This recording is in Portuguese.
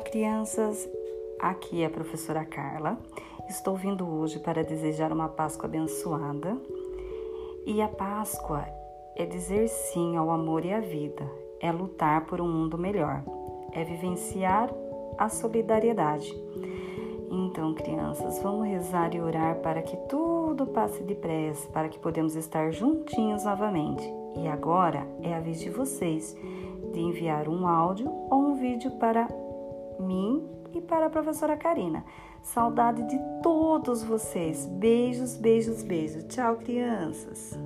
crianças! Aqui é a professora Carla. Estou vindo hoje para desejar uma Páscoa abençoada. E a Páscoa é dizer sim ao amor e à vida, é lutar por um mundo melhor, é vivenciar a solidariedade. Então, crianças, vamos rezar e orar para que tudo passe depressa, para que podemos estar juntinhos novamente. E agora é a vez de vocês de enviar um áudio ou um vídeo para mim e para a professora Karina. Saudade de todos vocês. Beijos, beijos, beijos. Tchau, crianças.